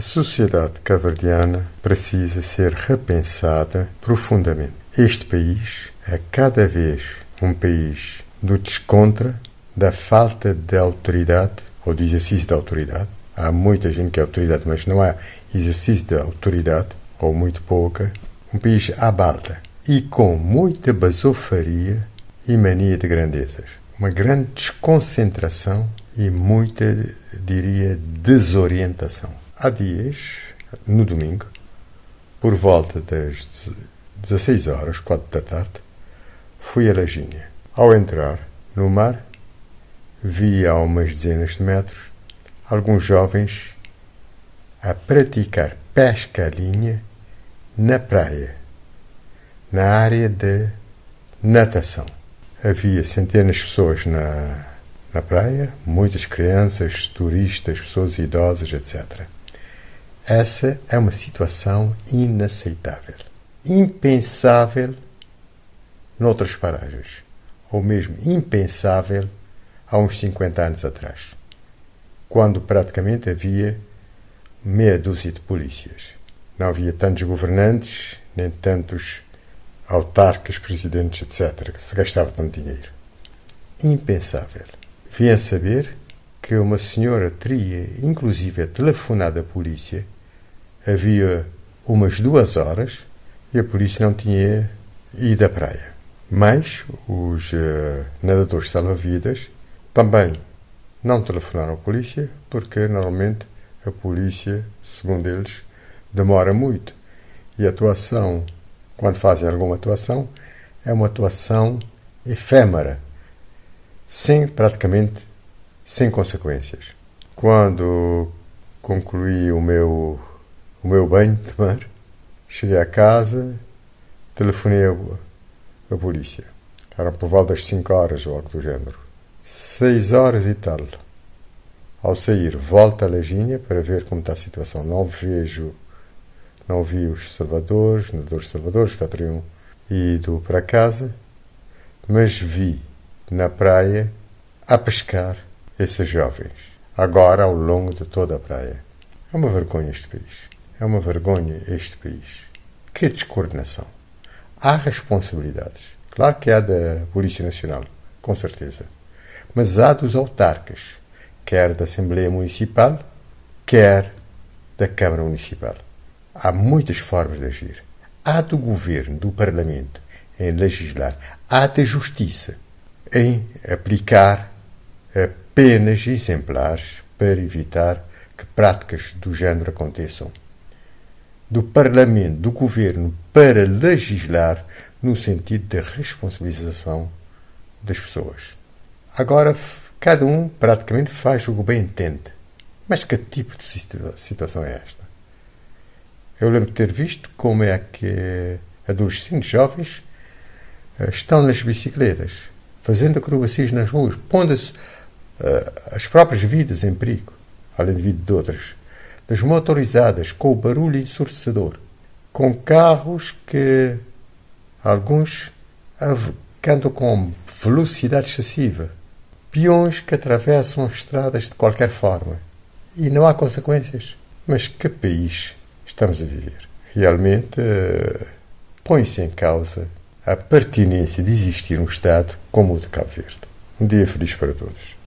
A sociedade caverdiana precisa ser repensada profundamente. Este país é cada vez um país do descontra, da falta de autoridade ou do exercício da autoridade. Há muita gente que é autoridade, mas não há exercício de autoridade, ou muito pouca. Um país à balda e com muita basofaria e mania de grandezas. Uma grande desconcentração e muita, diria, desorientação. Há dias, no domingo, por volta das 16 horas, 4 da tarde, fui a Lagínia. Ao entrar no mar, vi a umas dezenas de metros alguns jovens a praticar pesca à linha na praia, na área de natação. Havia centenas de pessoas na, na praia, muitas crianças, turistas, pessoas idosas, etc. Essa é uma situação inaceitável, impensável noutras paragens, ou mesmo impensável há uns 50 anos atrás, quando praticamente havia meia dúzia de polícias. Não havia tantos governantes, nem tantos autarcas, presidentes, etc., que se gastava tanto dinheiro. Impensável. Vim a saber que uma senhora teria, inclusive, telefonado à polícia havia umas duas horas e a polícia não tinha ido à praia. Mas os uh, nadadores salva-vidas também não telefonaram à polícia porque normalmente a polícia, segundo eles, demora muito. E a atuação, quando fazem alguma atuação, é uma atuação efêmera, sem praticamente sem consequências. Quando concluí o meu o meu banho de mar. Cheguei a casa, telefonei a, a polícia. Eram por volta das 5 horas ou algo do género. 6 horas e tal. Ao sair, volto a Legínia para ver como está a situação. Não vejo, não vi os salvadores, nadadores salvadores que já teriam ido para casa, mas vi na praia a pescar esses jovens. Agora ao longo de toda a praia. É uma vergonha este país. É uma vergonha este país. Que descoordenação. Há responsabilidades. Claro que há da Polícia Nacional, com certeza. Mas há dos autarcas, quer da Assembleia Municipal, quer da Câmara Municipal. Há muitas formas de agir. Há do Governo, do Parlamento, em legislar. Há da Justiça, em aplicar penas exemplares para evitar que práticas do género aconteçam do Parlamento, do Governo, para legislar no sentido da responsabilização das pessoas. Agora, cada um praticamente faz o que bem entende. Mas que tipo de situação é esta? Eu lembro de ter visto como é que adolescentes jovens eh, estão nas bicicletas, fazendo acrobacias nas ruas, pondo -se, uh, as próprias vidas em perigo, além de vida de outras das motorizadas com o barulho ensurdecedor, com carros que alguns andam com velocidade excessiva, peões que atravessam as estradas de qualquer forma e não há consequências. Mas que país estamos a viver? Realmente uh, põe-se em causa a pertinência de existir um Estado como o de Cabo Verde. Um dia feliz para todos.